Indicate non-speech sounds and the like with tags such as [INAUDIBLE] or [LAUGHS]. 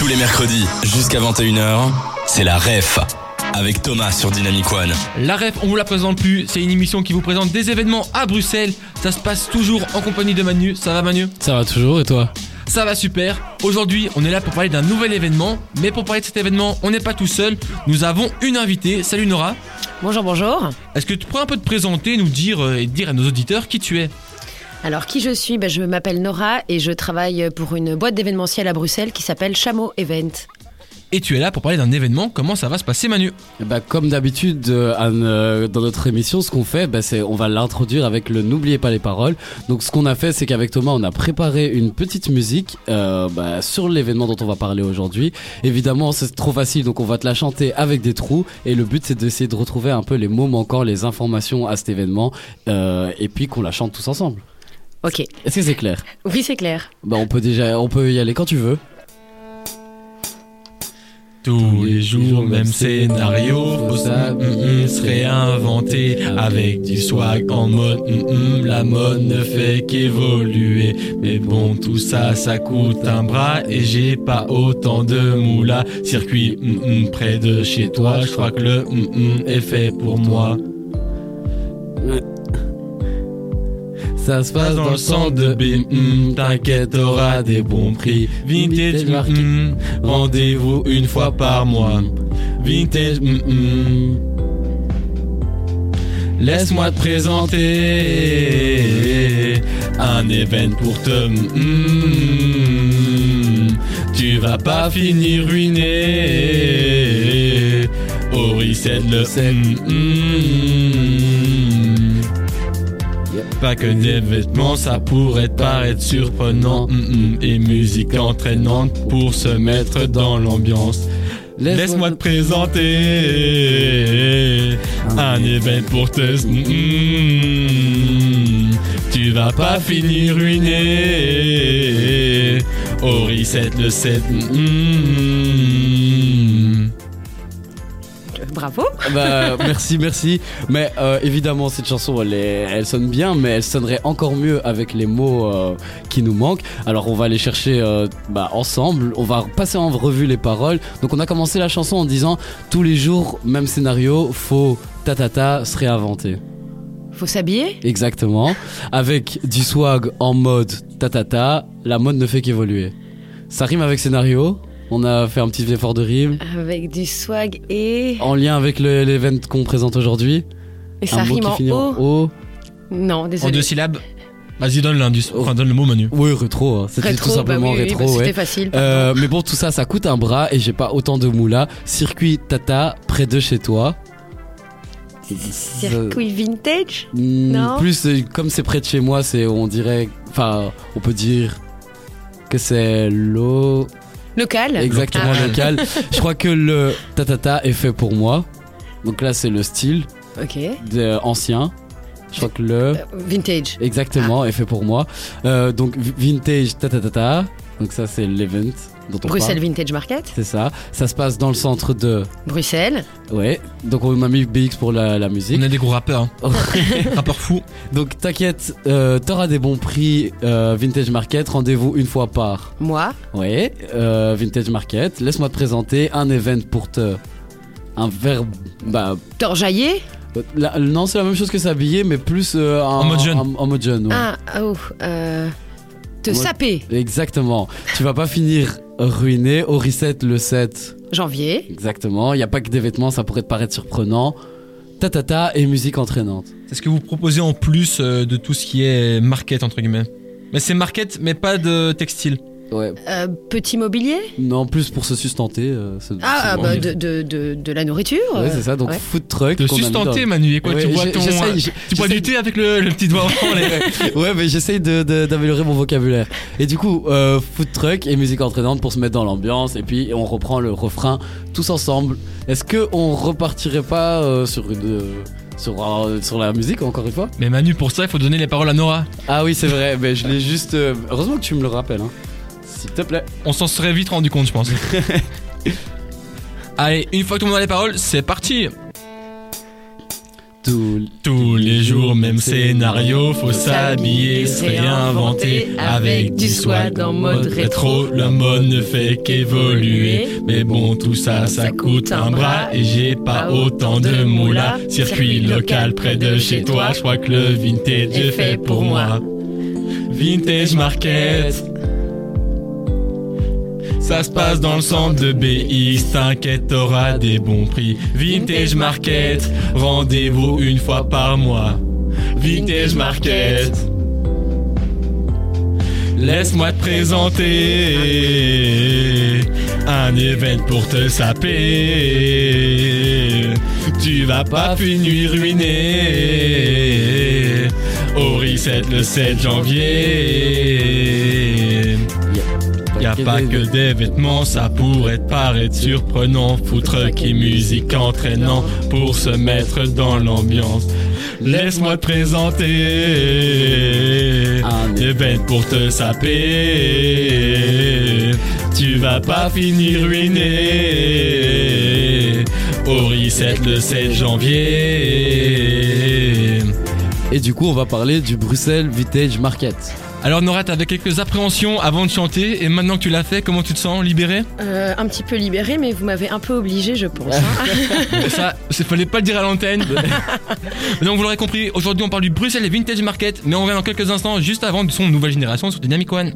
Tous les mercredis, jusqu'à 21h, c'est la REF. Avec Thomas sur Dynamic One. La REF, on vous la présente plus, c'est une émission qui vous présente des événements à Bruxelles. Ça se passe toujours en compagnie de Manu. Ça va Manu? Ça va toujours et toi? Ça va super. Aujourd'hui, on est là pour parler d'un nouvel événement. Mais pour parler de cet événement, on n'est pas tout seul. Nous avons une invitée. Salut Nora. Bonjour, bonjour. Est-ce que tu pourrais un peu te présenter, nous dire euh, et dire à nos auditeurs qui tu es? Alors, qui je suis? Ben, Je m'appelle Nora et je travaille pour une boîte d'événementiel à Bruxelles qui s'appelle Chameau Event. Et tu es là pour parler d'un événement. Comment ça va se passer Manu? Bah, Comme d'habitude, euh, euh, dans notre émission, ce qu'on fait, bah, c'est on va l'introduire avec le N'oubliez pas les paroles. Donc ce qu'on a fait, c'est qu'avec Thomas, on a préparé une petite musique euh, bah, sur l'événement dont on va parler aujourd'hui. Évidemment, c'est trop facile, donc on va te la chanter avec des trous. Et le but, c'est d'essayer de retrouver un peu les mots manquants, les informations à cet événement, euh, et puis qu'on la chante tous ensemble. Ok. Est-ce que c'est clair Oui, c'est clair. Bah on peut déjà, on peut y aller quand tu veux. Tous les jours, même scénario, faut ça mm, mm, se réinventer avec du swag en mode mm, la mode ne fait qu'évoluer. Mais bon, tout ça, ça coûte un bras et j'ai pas autant de moula. Circuit près de chez toi, je crois que le est fait pour moi. Ça se passe dans le centre de B. mm, T'inquiète, t'auras des bons prix. Vintage, mm, rendez-vous une fois par mois. Vintage, mm, mm. laisse-moi te présenter un événement pour te. tu vas pas finir ruiné. Au reset le pas que des vêtements, ça pourrait paraître surprenant. mm, mm, et musique entraînante pour se mettre dans l'ambiance. Laisse-moi te présenter un événement pour te. mm, tu vas pas finir ruiné. Au reset le 7. Bravo. Bah, [LAUGHS] merci, merci. Mais euh, évidemment, cette chanson, elle, est- elle sonne bien, mais elle sonnerait encore mieux avec les mots euh, qui nous manquent. Alors, on va aller chercher euh, bah, ensemble. On va passer en revue les paroles. Donc, on a commencé la chanson en disant tous les jours, même scénario, faut ta ta ta se réinventer. Faut s'habiller Exactement. Avec du swag en mode ta ta ta, la mode ne fait qu'évoluer. Ça rime avec scénario. On a fait un petit effort de rime. avec du swag et. En lien avec le- l'event qu'on présente aujourd'hui. Et ça un mot rime qui en finit en O. Non, En désolé. deux syllabes Vas-y, donne l'indice. Enfin, donne le mot Manu. Oui, rétro. hein. C'était tout simplement bah oui, oui, rétro. bah, C'était ouais. facile. Euh, mais bon, tout ça, ça coûte un bras et j'ai pas autant de moula. Circuit Tata, près de chez toi. Circuit vintage? Hmm, Non. Plus, euh, comme c'est près de chez moi, c'est, on dirait, enfin, on peut dire que c'est l'eau. Local Exactement, Ah. local. [LAUGHS] Je crois que le tatata est fait pour moi. Donc là, c'est le style Ok. de- ancien. Je crois que le. Euh, vintage. Exactement, est fait pour moi. Euh, donc vi- vintage tatatata. Donc ça c'est l'event dont on Bruxelles parle. Vintage Market. C'est ça. Ça se passe dans le centre de. Bruxelles. Ouais. Donc on a mis BX pour la, la On musique. est des gros rappeurs. hein. [LAUGHS] rappeurs fous. Donc t'inquiète, euh, t'auras des bons prix euh, Vintage Market. Rendez-vous une fois par. Moi. Ouais. euh, Vintage Market. Laisse-moi te présenter un event pour te. Un verbe. Bah. Torjaillé. là, non, c'est la même chose que s'habiller, mais plus euh, En mode jeune. En, en mode jeune. ouais. Ah, oh. Euh, te saper. Exactement. tu vas pas finir ruiné au reset le 7. Janvier. Exactement. Il n'y a pas que des vêtements, ça pourrait te paraître surprenant. Tatata et musique entraînante. C'est ce que vous proposez en plus euh, de tout ce qui est market, entre guillemets? Mais c'est market, mais pas de textile. Ouais. Euh, petit mobilier? Non, plus pour se sustenter. euh, Ah, c'est bah, de, de, de, de la nourriture? Ouais, c'est ça. Donc Ouais. food truck. De qu'on sustenter, dans- Manu. Et quoi, Ouais, tu bois ton. euh, tu bois du thé avec le, le petit doigt en les- [LAUGHS] ouais, mais j'essaye de- de- d'améliorer mon vocabulaire. Et du coup, euh, food truck et musique entraînante pour se mettre dans l'ambiance. Et puis on reprend le refrain tous ensemble. Est-ce que on repartirait pas euh, sur une euh, sur, euh, sur la musique encore une fois? Mais Manu, pour ça, il faut donner les paroles à Nora. Ah oui, c'est vrai. mais je l'ai juste. euh, Heureusement que tu me le rappelles. Hein. S'il te plaît. On s'en serait vite rendu compte, je pense. [LAUGHS] Allez, une fois que tout le monde a les paroles, c'est parti. Tous les jours, même scénario, faut s'habiller, se réinventer avec du swag en mode rétro. La mode ne fait qu'évoluer, mais bon, tout ça, ça coûte un bras et j'ai pas autant de moula. Circuit local près de chez toi, je crois que le vintage est fait pour moi. Vintage Market. Ça se passe dans le centre de BX, t'inquiète, t'auras des bons prix. Vintage Market, rendez-vous une fois par mois. Vintage Market. Laisse-moi te présenter un événement pour te saper. Tu vas pas finir ruiné au reset le 7 janvier. Y a pas que des vêtements, ça pourrait paraître surprenant. Foutre qui musique entraînant pour se mettre dans l'ambiance. Laisse-moi te présenter Un des bêtes pour te saper. Tu vas pas finir ruiné au reset le 7 janvier. Et du coup, on va parler du Bruxelles Vintage Market. Alors Nora, t'avais quelques appréhensions avant de chanter et maintenant que tu l'as fait, comment tu te sens Libéré Euh, un petit peu libéré, mais vous m'avez un peu obligé, je pense. hein. [LAUGHS] Ça, il fallait pas le dire à l'antenne. [LAUGHS] Donc vous l'aurez compris, aujourd'hui on parle du Bruxelles et Vintage Market, mais on revient dans quelques instants juste avant du son de nouvelle génération sur Dynamic One.